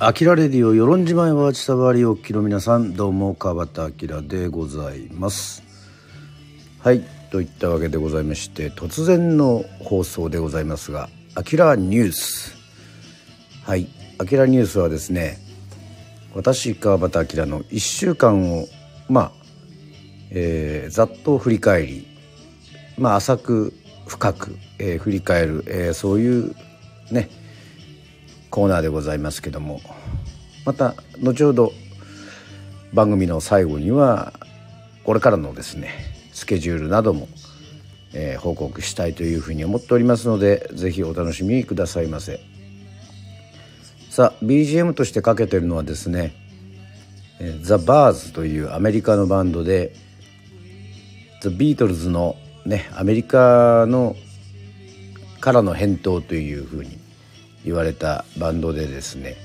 アキラレディオ与論島へはちさばりおきの皆さんどうも川端明でございます。はいといったわけでございまして突然の放送でございますがアキラニュース。はいアキラニュースはですね私川端明の1週間をまあ、えー、ざっと振り返りまあ浅く深く、えー、振り返る、えー、そういうねコーナーでございますけどもまた後ほど番組の最後にはこれからのですねスケジュールなども、えー、報告したいというふうに思っておりますので是非お楽しみくださいませ。さあ BGM としてかけてるのはですねザ・バーズというアメリカのバンドでザ・ビートルズのねアメリカのからの返答というふうに言われたバンドでですね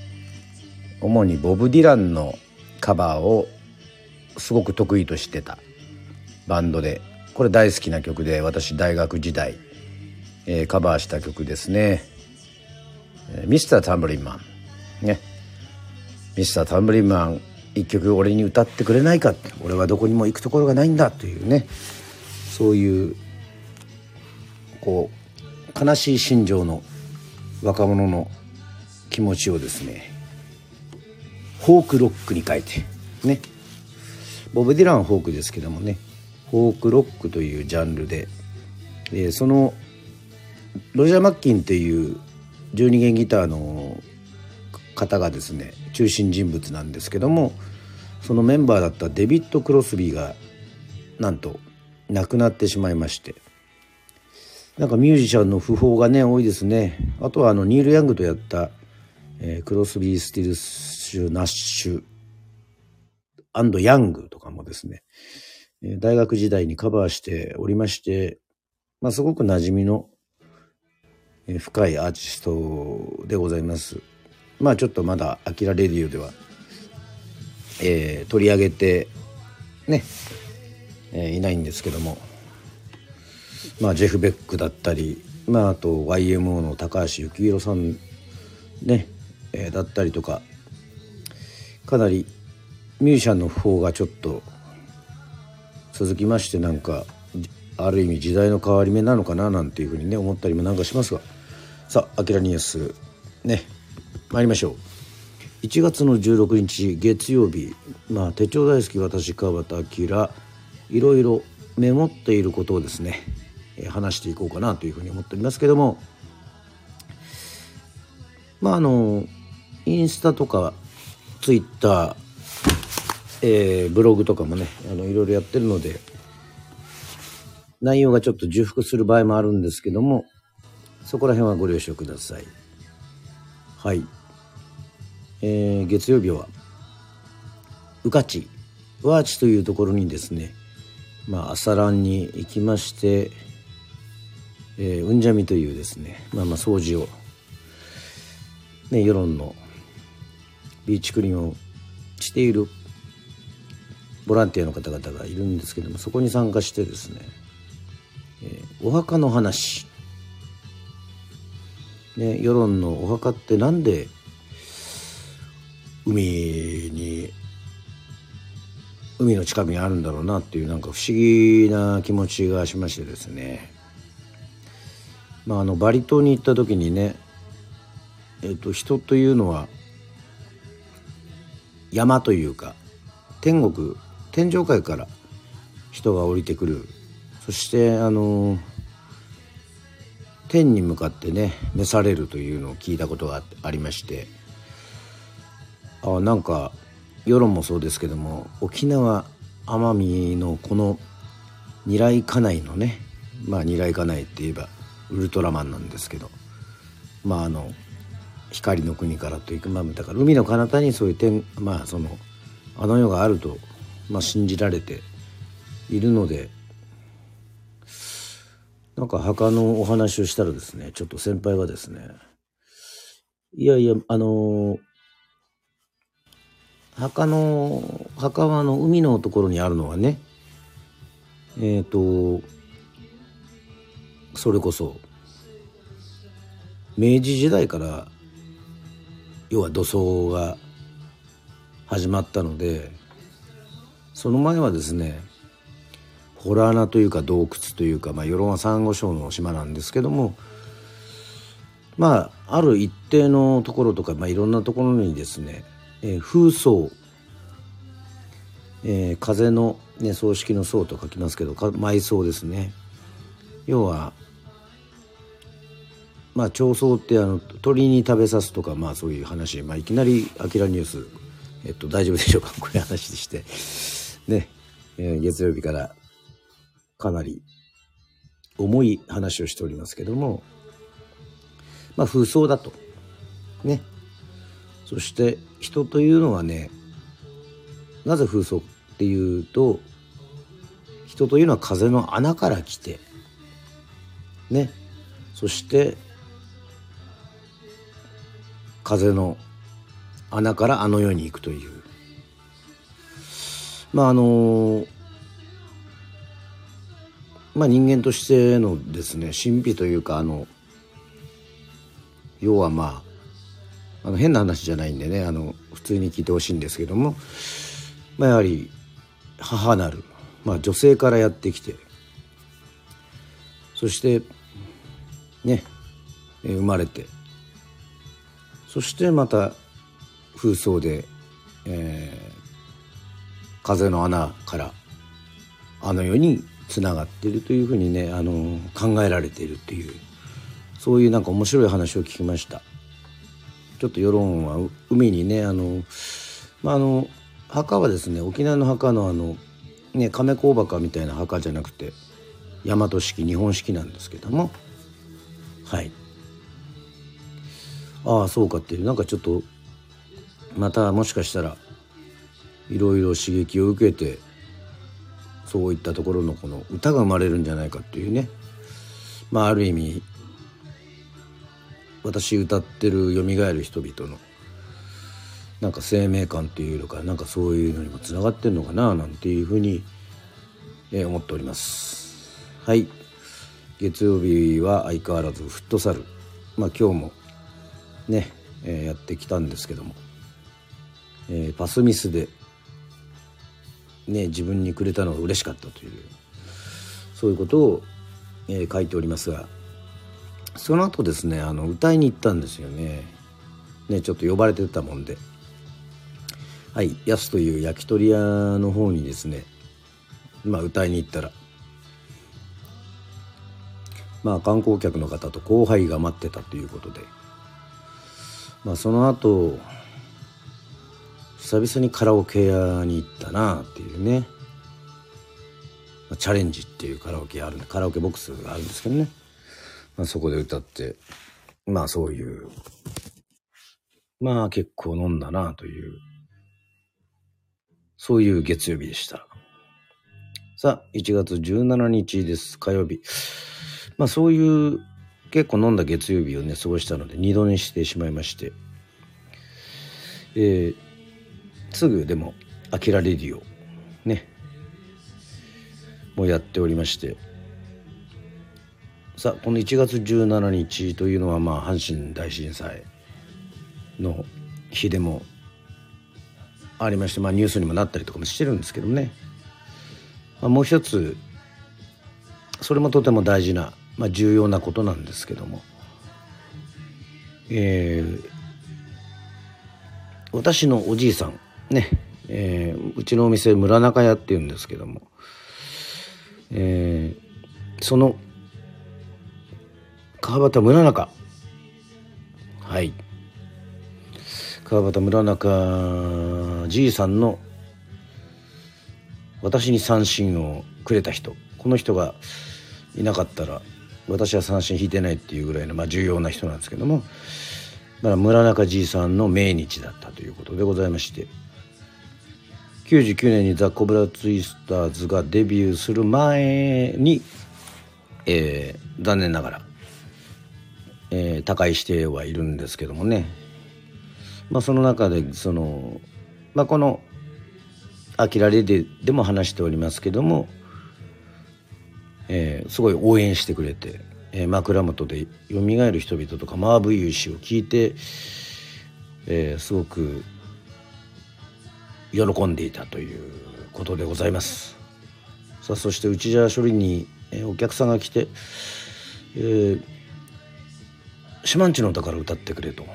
主にボブ・ディランのカバーをすごく得意としてたバンドでこれ大好きな曲で私大学時代、えー、カバーした曲ですね「ミスター・タンブリンマン」ね。ミスター・タンブリンマン一曲俺に歌ってくれないか俺はどこにも行くところがないんだというね。そういうこう悲しい心情の若者の気持ちをですねフォークロックに変えてね。ボブ・ディランはフォークですけどもねフォークロックというジャンルで、えー、そのロジャー・マッキンっていう12弦ギターの方がですね中心人物なんですけどもそのメンバーだったデビッド・クロスビーがなんと亡くなってしまいまして。なんかミュージシャンの訃報がね多いですね。あとはあのニール・ヤングとやった、えー、クロスビー・スティルス・ナッシュアンド・ヤングとかもですね、えー、大学時代にカバーしておりまして、まあ、すごく馴染みの、えー、深いアーティストでございます。まあちょっとまだ「アキラレディオ」では、えー、取り上げてね、え、いないんですけども。まあ、ジェフ・ベックだったり、まあ、あと YMO の高橋幸宏さんね、えー、だったりとかかなりミュージシャンの方がちょっと続きましてなんかある意味時代の変わり目なのかななんていうふうにね思ったりもなんかしますが。さあ「アキラニュース」ね参りましょう。1月の16日月曜日まあ手帳大好き私川端明いろいろメモっていることをですねえ話していこうかなというふうに思っておりますけども。まああのインスタとかツイッター、えー、ブログとかもねあのいろいろやってるので内容がちょっと重複する場合もあるんですけどもそこら辺はご了承ください。はい、えー、月曜日は宇勝ワーチというところにですねまあ朝ランに行きましてえー、うんじゃみというですねまあまあ掃除をね世論のビーチクリーンをしているボランティアの方々がいるんですけどもそこに参加してですね、えー、お墓の話。ね世論のお墓ってなんで海に海の近くにあるんだろうなっていうなんか不思議な気持ちがしましてですね。まあ、あのバリ島に行った時にね、えー、と人というのは山というか天国天上界から人が降りてくる。そしてあの天に向かってね召されるというのを聞いたことがありましてあなんか世論もそうですけども沖縄奄美のこの二来家内のねまあ二来家内って言えばウルトラマンなんですけど。まああの光の国からというか、まあ、だから海の彼方にそういう点まあそのあの世があると、まあ、信じられているのでなんか墓のお話をしたらですねちょっと先輩がですねいやいやあの墓の墓はの海のところにあるのはねえっ、ー、とそれこそ明治時代から要は土葬が始まったのでその前はですねホラー穴というか洞窟というか、まあ、与論はサンゴ礁の島なんですけどもまあある一定のところとか、まあ、いろんなところにですね、えー、風葬、えー、風の、ね、葬式の葬と書きますけど埋葬ですね。要はまあ長宗ってあの鳥に食べさすとかまあそういう話、まあ、いきなり「あきらニュース」えっと、大丈夫でしょうか？こういう話でして。ね、えー、月曜日からかなり重い話をしておりますけども。まあ風葬だと。ね。そして人というのはねなぜ風葬っていうと人というのは風の穴から来て。ね。そして風の穴からあの世に行くという。まああのまあ、人間としてのですね神秘というかあの要はまああの変な話じゃないんでねあの普通に聞いてほしいんですけども、まあ、やはり母なる、まあ、女性からやってきてそしてね生まれてそしてまた風葬で、えー、風の穴からあの世につながっているというふうにねあの考えられているっていうそういうなんか面白い話を聞きました。ちょっと世論は海にねあのまああの墓はですね沖縄の墓のあのね亀甲墓みたいな墓じゃなくて大和式日本式なんですけども。はい。ああそうかっていう。なんかちょっとまたもしかしたらいろいろ刺激を受けてそういったところのこの歌が生まれるんじゃないかっていうね。まあある意味私歌ってる「よみがえる人々」のなんか生命感っていうのかなんかそういうのにもつながってんのかななんていうふうに、え思っております。はい。月曜日は相変わらずフットサル。まあ今日もね、えー、やってきたんですけども、えー、パスミスでね、自分にくれたのが嬉しかったというそういうことを、えー、書いておりますがその後ですねあの歌いに行ったんですよね。ねちょっと呼ばれてたもんで。はいやすという焼き鳥屋の方にですねまあ歌いに行ったら。まあ観光客の方と後輩が待ってたということで。まあその後久々にカラオケ屋に行ったなっていうね。まチャレンジっていうカラオケあるカラオケボックスがあるんですけどね、まあ、そこで歌って。まあそういう。まあ結構飲んだなという。そういう月曜日でした。さあ1月17日です。火曜日。まあそういう結構飲んだ月曜日をね過ごしたので二度寝してしまいまして。えー、すぐでも「あきらレディオ」ねもうやっておりまして。さあこの1月17日というのはまあ阪神大震災の日でもありまして、まあ、ニュースにもなったりとかもしてるんですけどね、まあ、もう一つそれもとても大事な、まあ、重要なことなんですけども、えー、私のおじいさんね、えー、うちのお店村中屋っていうんですけども、えー、その川端村中。はい。川端村中じいさんの私に三振をくれた人。この人がいなかったら私は三振引いてないっていうぐらいの、まあ、重要な人なんですけども、まあ、村中じいさんの命日だったということでございまして99年にザ・コブラツイスターズがデビューする前に、えー、残念ながら、えー、他界してはいるんですけどもね、まあ、その中でその、まあ、この「あきられで」でも話しておりますけども、えー、すごい応援してくれて、えー、枕元で「よみがえる人々」とかマーブ・ユー氏を聞いてえー、すごく喜んでいたということでございますさあそして内茶処理に、えー、お客さんが来て「えー、島んちの歌から歌ってくれ」と。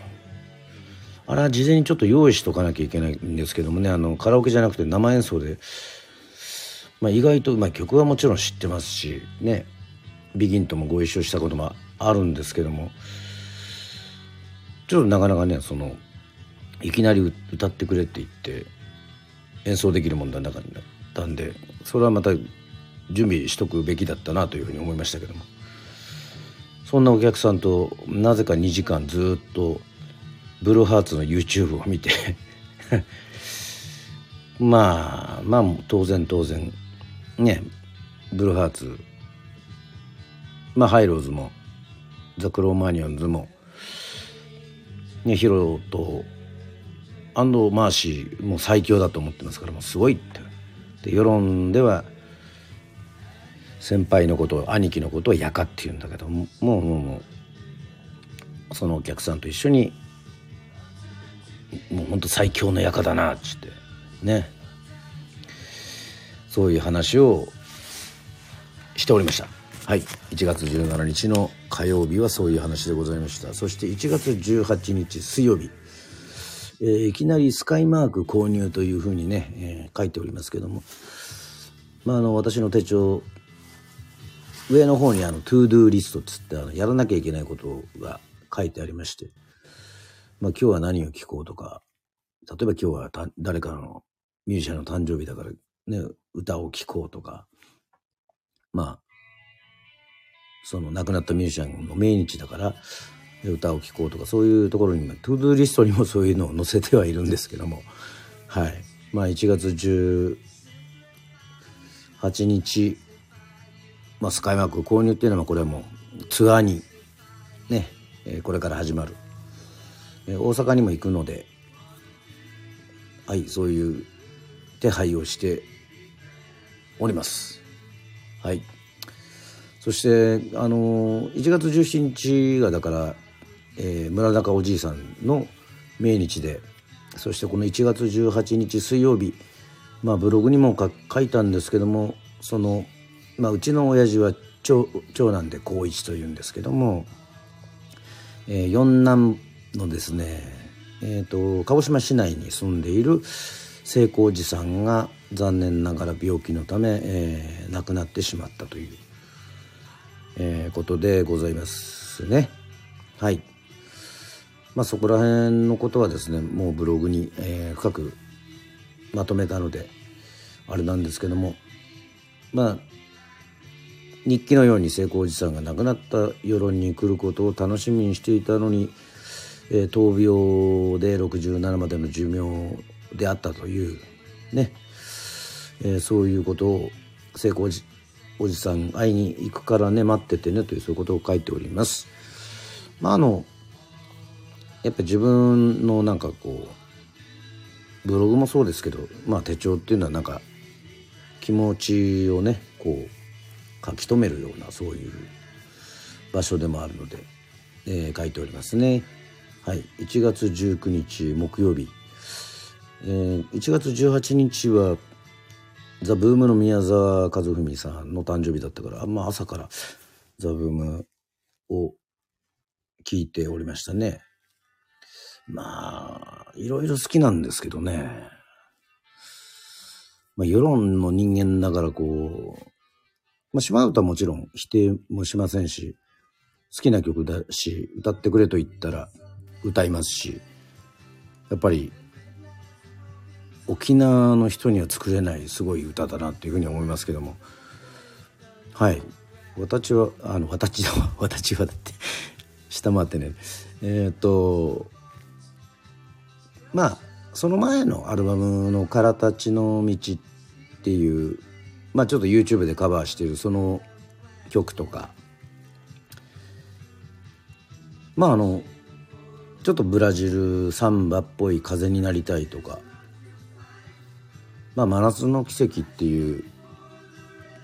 あれは事前にちょっと用意しとかなきゃいけないんですけどもねあのカラオケじゃなくて生演奏で、まあ、意外と、まあ、曲はもちろん知ってますしねビギンともご一緒したこともあるんですけどもちょっとなかなかねそのいきなり歌ってくれって言って演奏できるもんだ中になったんでそれはまた準備しとくべきだったなというふうに思いましたけども。そんなお客さんとなぜか2時間ずっとブルーハーツの YouTube を見て まあまあ当然当然ねブルーハーツ。まあハイローズもザ・クローマニオンズもねヒロとアンド・マーシーも最強だと思ってますからもうすごいって。で世論では先輩のことを兄貴のことをやかって言うんだけどもうもうもうそのお客さんと一緒にもうほんと最強の館だなっつって。ね。そういう話をしておりました。はい。1月17日の火曜日はそういう話でございました。そして1月18日水曜日、えー、いきなりスカイマーク購入というふうにね、えー、書いておりますけども。まああの私の手帳上の方にあの to do list っつってあのやらなきゃいけないことが書いてありまして。まあ、今日は何を聞こうとか、例えば今日は誰かのミュージシャンの誕生日だからね、歌を聴こうとか、まあ、その亡くなったミュージシャンの命日だから歌を聴こうとか、そういうところに、 ToDo リストにもそういうのを載せてはいるんですけども、はい。まあ1月18日、まあスカイマーク購入っていうのはこれはもうツアーにね、これから始まる。大阪にも行くのではいそういう手配をしております。はい。そしてあの1月17日がだから、えー、村中おじいさんの命日でそしてこの1月18日水曜日まあブログにも書いたんですけどもその、まあ、うちの親父は長長男で高一というんですけども、えー、四男のですね、えーと、鹿児島市内に住んでいる聖光寺さんが残念ながら病気のため、えー、亡くなってしまったという、えー、ことでございますね。はい。まあそこら辺のことはですねもうブログに、えー、深くまとめたのであれなんですけどもまあ日記のように聖光寺さんが亡くなった夜に来ることを楽しみにしていたのにえー、闘病で67までの寿命であったというね、え、そういうことを成功おじさん会いに行くからね待っててねというそういうことを書いております。まああのやっぱ自分のなんかこうブログもそうですけどまあ手帳っていうのはなんか気持ちをねこう書き留めるようなそういう場所でもあるので、えー、書いておりますね。はい、1月19日木曜日、えー、1月18日はザ・ブームの宮沢和文さんの誕生日だったから、まあ、朝からザ・ブームを聞いておりましたね。まあ、いろいろ好きなんですけどね。まあ、世論の人間だからこう、まあ、島唄はもちろん否定もしませんし、好きな曲だし、歌ってくれと言ったら、歌いますしやっぱり沖縄の人には作れないすごい歌だなっていうふうに思いますけども。はい。私はあの私は 私はだって下回ってね。えっ、ー、とまあその前のアルバムの「からたちの道」っていうまあちょっと YouTube でカバーしているその曲とか。まああのちょっとブラジルサンバっぽい風になりたいとか。まあ真夏の奇跡っていう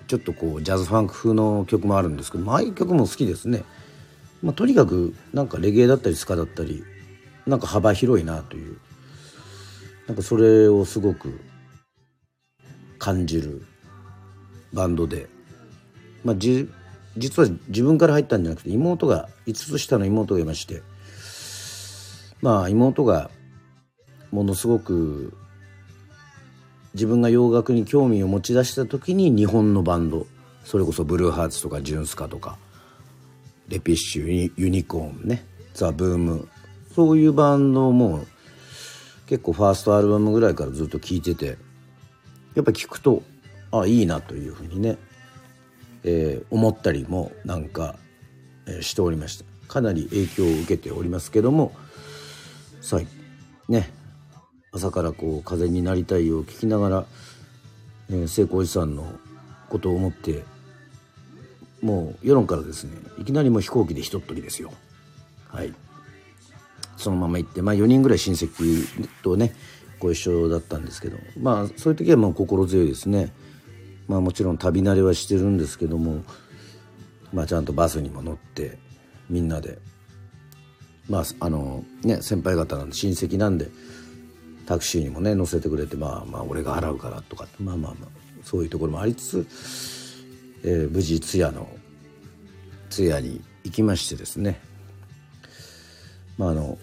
ちょっとこうジャズファンク風の曲もあるんですけどああいう曲も好きですね。まあ、とにかくなんかレゲエだったりスカだったりなんか幅広いなという。なんかそれをすごく感じるバンドで、まあ、じ実は自分から入ったんじゃなくて妹が5つ下の妹がいまして。まあ妹がものすごく自分が洋楽に興味を持ち出した時に日本のバンドそれこそブルーハーツとかジュンスカとかレピッシュユニコーンねザ・ブームそういうバンドも結構ファーストアルバムぐらいからずっと聴いててやっぱ聞くとあいいなというふうにね、えー、思ったりもなんか、えー、しておりました。かなり影響を受けておりますけどもさあね。朝からこう風になりたいを聞きながら、えー、聖光寺さんのことを思ってもう世論からですねいきなりもう飛行機で一っ飛びですよ。はい。そのまま行ってまあ4人ぐらい親戚とねご一緒だったんですけどまあそういう時はもう心強いですね。まあもちろん旅慣れはしてるんですけどもまあちゃんとバスにも乗ってみんなで。まああのね先輩方なんで親戚なんでタクシーにもね乗せてくれてまあまあ俺が払うからとかまあまあまあそういうところもありつつ、えー、無事通夜の通夜に行きましてですね。まああの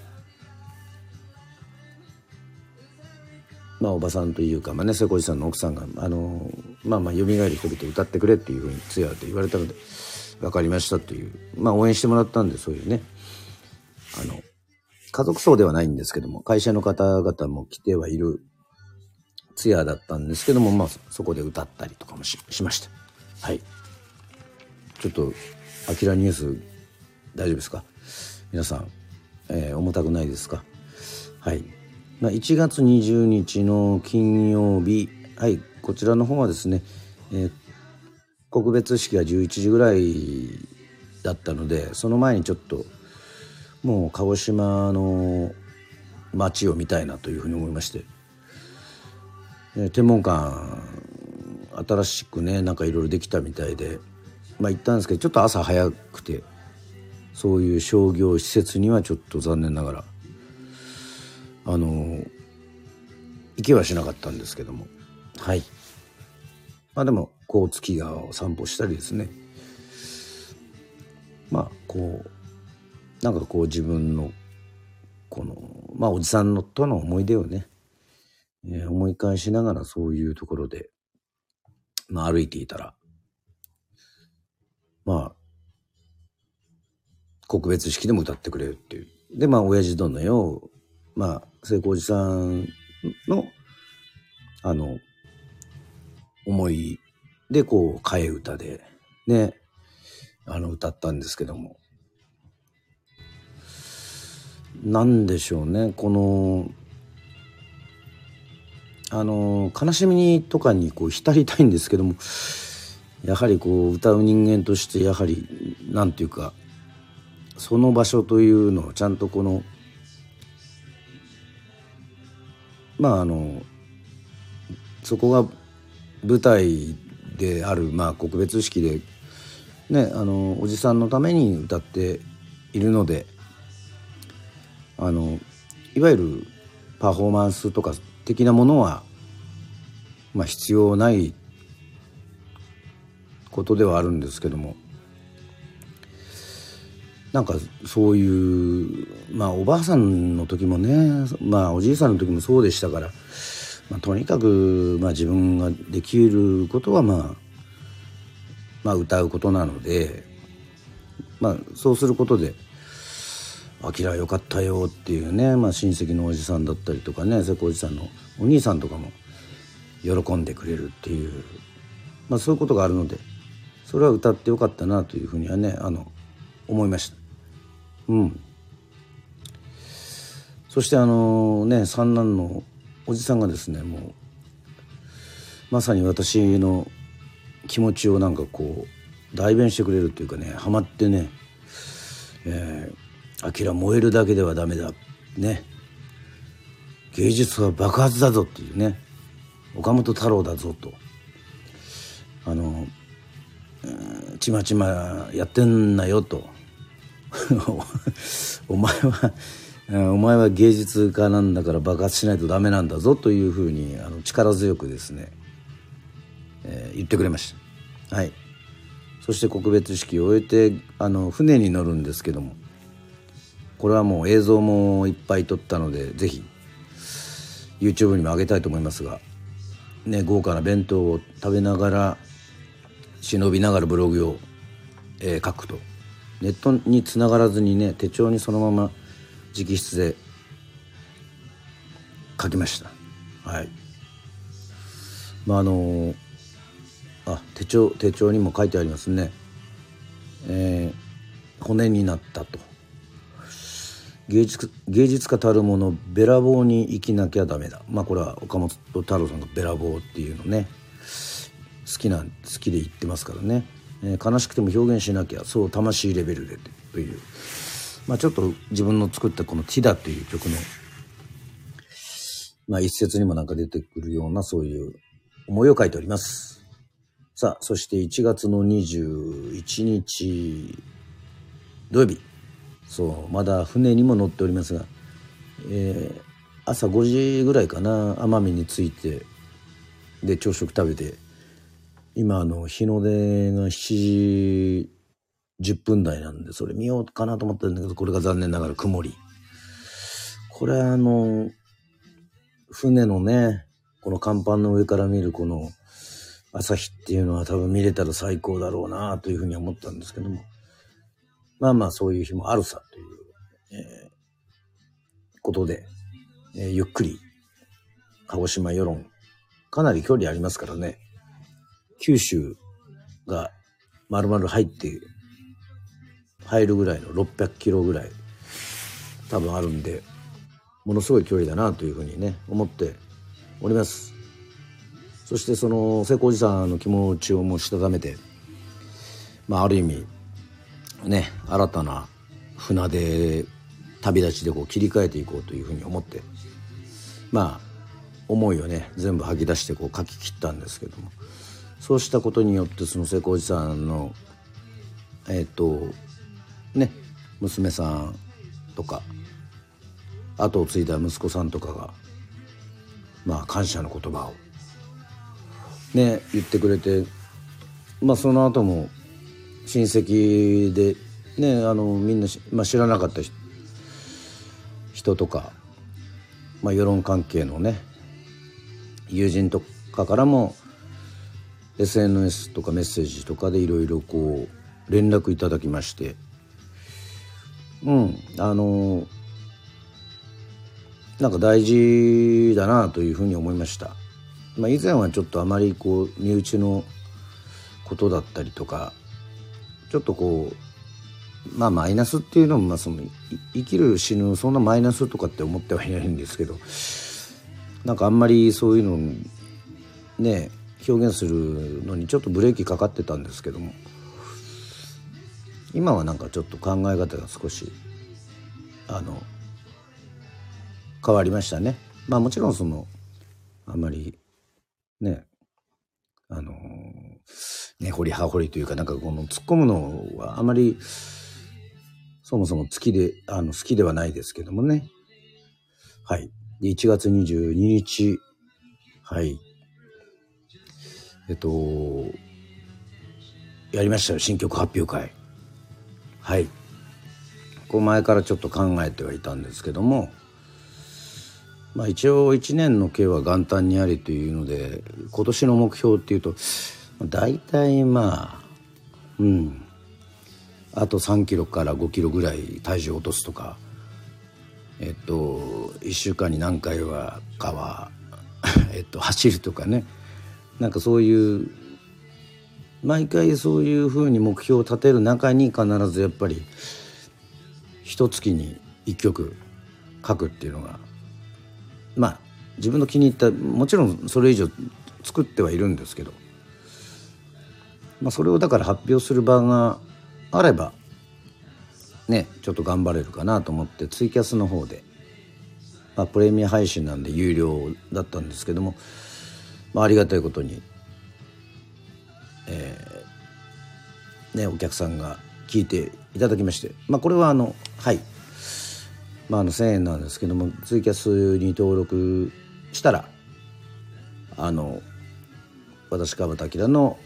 まあおばさんというか、まあね、瀬古路さんの奥さんがあのまあまあ蘇る人々歌ってくれっていうふうに通夜で言われたので分かりましたというまあ応援してもらったんでそういうねあの家族葬ではないんですけども会社の方々も来てはいる通夜だったんですけどもまあそこで歌ったりとかもしました。はい。ちょっとアキラニュース大丈夫ですか？皆さんえー、重たくないですか？はい、まあ、1月20日の金曜日はい。こちらの方はですね、えー、告別式が11時ぐらいだったのでその前にちょっともう鹿児島の街を見たいなというふうに思いまして、えー、天文館新しくねなんかいろいろできたみたいで。まあ行ったんですけどちょっと朝早くてそういう商業施設にはちょっと残念ながらあの行けはしなかったんですけども。はい。まあでもこう月川を散歩したりですね。まあこうなんかこう自分のこのまあおじさんのとの思い出をね、えー、思い返しながらそういうところで、まあ、歩いていたらまあ告別式でも歌ってくれるっていう。で、まあ、親父殿よ、まあ、聖光寺さんの、あの、思いで、こう、替え歌で、ね、あの、歌ったんですけども。なんでしょうね、この、あの、悲しみとかにこう浸りたいんですけども、やはりこう、歌う人間として、やはり、なんていうか、その場所というのをちゃんとこのまああのそこが舞台である、まあ、告別式で、ね、あのおじさんのために歌っているのであのいわゆるパフォーマンスとか的なものは、まあ、必要ないことではあるんですけどもなんかそういうまあおばあさんの時もねまあおじいさんの時もそうでしたから、まあ、とにかく、まあ、自分ができることは、まあ、まあ歌うことなので、まあ、そうすることで「あきらよかったよ」っていうね、まあ、親戚のおじさんだったりとかね瀬古おじさんのお兄さんとかも喜んでくれるっていう、まあ、そういうことがあるのでそれは歌ってよかったなというふうにはねあの思いました。うんそしてあのね三男のおじさんがですねもうまさに私の気持ちをなんかこう代弁してくれるっていうかねハマってね「えー、アキラ燃えるだけではダメだ」ね。芸術は爆発だぞっていうね。岡本太郎だぞと。あのちまちまやってんなよと。お前はお前は芸術家なんだから爆発しないとダメなんだぞというふうにあの力強くですね、えー、言ってくれました。はい。そして告別式を終えてあの船に乗るんですけども。これはもう映像もいっぱい撮ったのでぜひ YouTube にも上げたいと思いますが、ね、豪華な弁当を食べながら忍びながらブログを、えー、書くと。ネットにつながらずにね手帳にそのまま直筆で書きました。はい。まああのあ手帳手帳にも書いてありますね。えー、骨になったと。芸術芸術家たるものべらぼうに生きなきゃダメだ。まあこれは岡本太郎さんがべらぼうっていうのね。好きな好きで言ってますからね、えー、悲しくても表現しなきゃ。そう魂レベルでという。まあちょっと自分の作ったこの「ティダ」という曲のまあ一節にもなんか出てくるようなそういう思いを書いております。さあそして1月の21日土曜日。そうまだ船にも乗っておりますが、えー、朝5時ぐらいかな奄美に着いてで朝食食べて今あの日の出が7時10分台なんでそれ見ようかなと思ったんだけどこれが残念ながら曇り。これあの船のねこの甲板の上から見るこの朝日っていうのは多分見れたら最高だろうなというふうに思ったんですけども。まあまあそういう日もあるさという、えー、ことで、えー、ゆっくり鹿児島世論かなり距離ありますからね。九州が丸々入って入るぐらいの600キロぐらい多分あるんでものすごい距離だなというふうにね思っております。そしてその瀬古おじさんの気持ちをもうしたためてまあある意味ね新たな船で旅立ちでこう切り替えていこうというふうに思ってまあ思いをね全部吐き出してこう書き切ったんですけども。そうしたことによってその瀬古おじさんのえっ、ー、とね娘さんとか後を継いだ息子さんとかがまあ感謝の言葉をね言ってくれてまあその後も親戚でねあのみんな、まあ、知らなかった人とか、まあ、世論関係のね友人とかからも SNS とかメッセージとかでいろいろこう連絡いただきましてうんあのなんか大事だなというふうに思いました。まあ、以前はちょっとあまりこう身内のことだったりとかちょっとこうまあマイナスっていうのもまあその生きる死ぬそんなマイナスとかって思ってはいないんですけどなんかあんまりそういうのね表現するのにちょっとブレーキかかってたんですけども今はなんかちょっと考え方が少しあの変わりましたね。まあもちろんそのあんまりねあの根掘り葉掘りというかなんかこの突っ込むのはあまりそもそも好きであの好きではないですけどもね。はい。1月22日。はい。えっとやりましたよ新曲発表会。はい。こう前からちょっと考えてはいたんですけども。まあ一応1年の計は元旦にありというので今年の目標っていうと大体まあうん。あと3キロから5キロぐらい体重を落とすとか。えっと1週間に何回はかは えっと走るとかね。なんかそういう毎回そういうふうに目標を立てる中に必ずやっぱり一月に1曲書くっていうのが。まあ自分の気に入ったもちろんそれ以上作ってはいるんですけど。まあ、それをだから発表する場があればねちょっと頑張れるかなと思ってツイキャスの方で、まあ、プレミア配信なんで有料だったんですけども、まあ、ありがたいことに、えー、ね、お客さんが聞いていただきまして、まあ、これはあのはい。まあ、あの1,000円なんですけどもツイキャスに登録したらあの私川端明の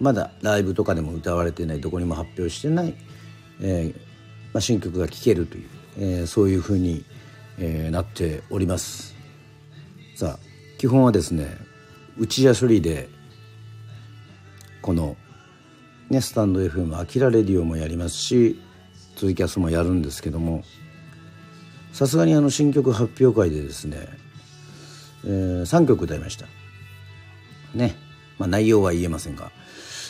まだライブとかでも歌われてないどこにも発表してない、えーまあ、新曲が聴けるという、えー、そういうふうに、えー、なっております。さあ基本はですね打ちや処理でこのねスタンド FM アキラレディオもやりますしツイキャスもやるんですけどもさすがにあの新曲発表会でですね、えー、3曲歌いました。ね。まあ内容は言えませんが。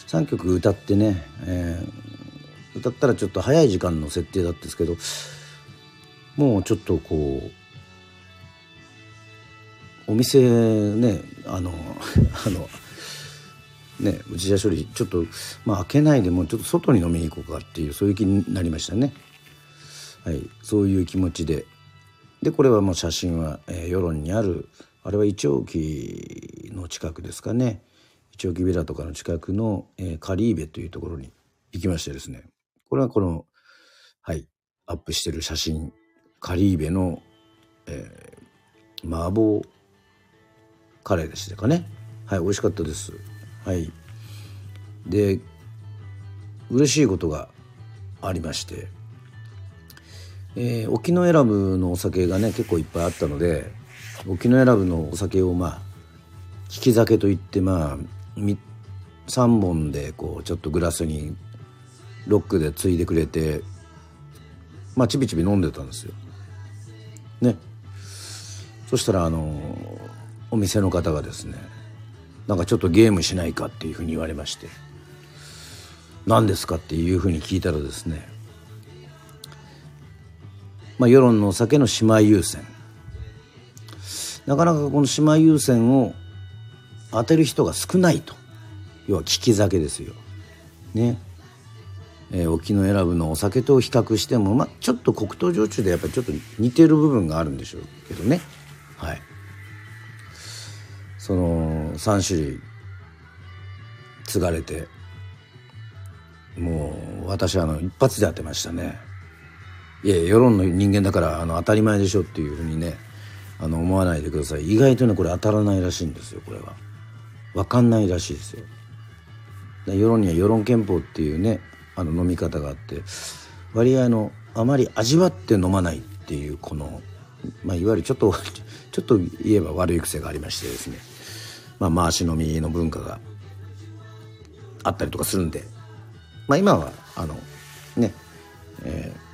3曲歌ってね、えー、歌ったらちょっと早い時間の設定だったんですけどもうちょっとこうお店ねあの あのね内田処理ちょっとまあ開けないでもうちょっと外に飲みに行こうかっていうそういう気になりましたね。はいそういう気持ちで。でこれはもう写真は、えー、世論にあるあれはイチョウキの近くですかね。チョキビラとかの近くの、えー、カリーベというところに行きましてですね。これはこのはいアップしてる写真カリーベの、えー、麻婆カレーでしたかね。はい美味しかったです。はい。で嬉しいことがありまして。えー、沖永良部のお酒がね結構いっぱいあったので沖永良部のお酒をまあ利き酒といってまあ3本でこうちょっとグラスにロックでついでくれてまあちびちび飲んでたんですよ。ねそしたらあのお店の方がですねなんかちょっとゲームしないかっていうふうに言われまして何ですかっていうふうに聞いたらですねまあ、世論のお酒の姉妹優先なかなかこの姉妹優先を当てる人が少ないと。要は利き酒ですよ。ね。えー、沖永良部のお酒と比較しても、ま、ちょっと黒糖焼酎でやっぱりちょっと似てる部分があるんでしょうけどね。はい。その3種類継がれてもう私はあの一発で当てましたね。いや世論の人間だからあの当たり前でしょっていうふうにねあの思わないでください。意外とねこれ当たらないらしいんですよこれは。分かんないらしいですよ。世論には世論憲法っていうねあの飲み方があって割合のあまり味わって飲まないっていうこの、まあ、いわゆるちょっと ちょっと言えば悪い癖がありましてですね、まあ、回し飲みの文化があったりとかするんで、まあ、今はあのね、えー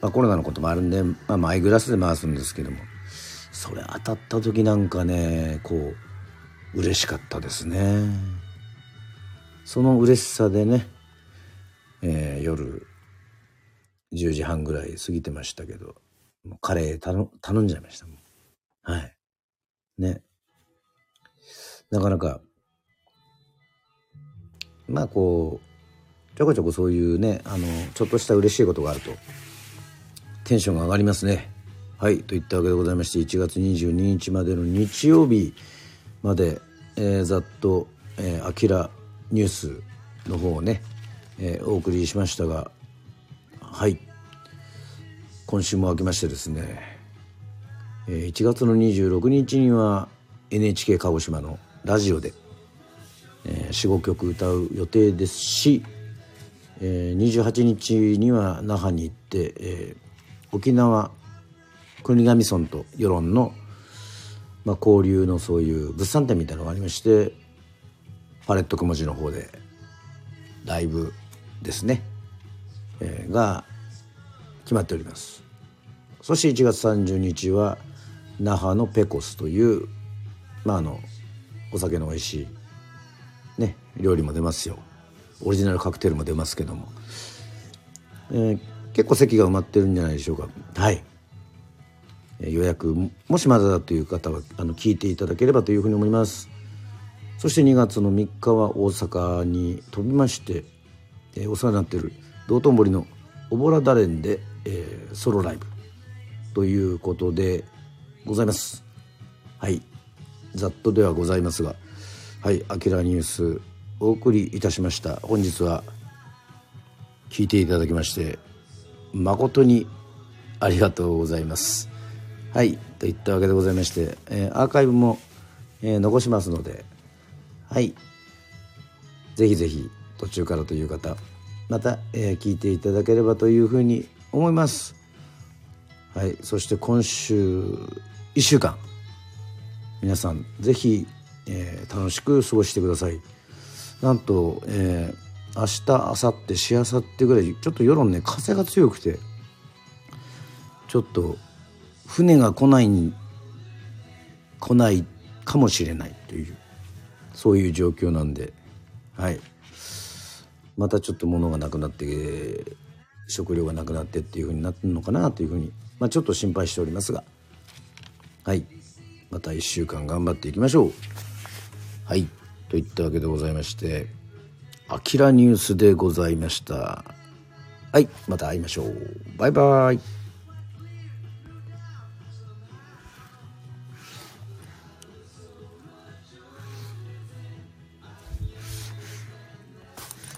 まあ、コロナのこともあるんで、まあ、マイグラスで回すんですけどもそれ当たった時なんかねこう嬉しかったですね。その嬉しさでね、えー、夜10時半ぐらい過ぎてましたけどもうカレー頼頼んじゃいました。もんはい。ね。なかなかまあこうちょこちょこそういうねあのちょっとした嬉しいことがあるとテンションが上がりますね。はい。といったわけでございまして1月22日までの日曜日まで、えー、ざっと「えー、アキラニュース」の方をね、えー、お送りしましたがはい。今週も明けましてですね、えー、1月の26日には NHK 鹿児島のラジオで、えー、45曲歌う予定ですし、えー、28日には那覇に行って、えー沖縄国頭村と世論の、まあ、交流のそういう物産展みたいなのがありましてパレット雲字の方でライブですね、えー、が決まっております。そして1月30日は那覇のペコスというまああのお酒の美味しいね料理も出ますよ。オリジナルカクテルも出ますけども、えー、結構席が埋まってるんじゃないでしょうか。はい。予約もしまだだという方はあの聞いていただければというふうに思います。そして2月の3日は大阪に飛びまして、えー、お世話になっている道頓堀のおぼらだれんで、えー、ソロライブということでございます。はい。ざっとではございますがはい「あきらニュース」お送りいたしました。本日は聞いていただきまして誠にありがとうございます。はいといったわけでございまして、えー、アーカイブも、えー、残しますのではい。ぜひぜひ途中からという方また、えー、聞いていただければというふうに思います。はいそして今週1週間皆さんぜひ、えー、楽しく過ごしてください。なんと、えー、明日明後日しあさってぐらいちょっと世論ね風が強くてちょっと船が来ないに来ないかもしれないというそういう状況なんではい。またちょっと物がなくなって食料がなくなってっていう風になってるのかなというふうに、まあ、ちょっと心配しておりますがはい。また1週間頑張っていきましょう。はい。といったわけでございまして「あきらニュース」でございました。はい。また会いましょう。バイバイ。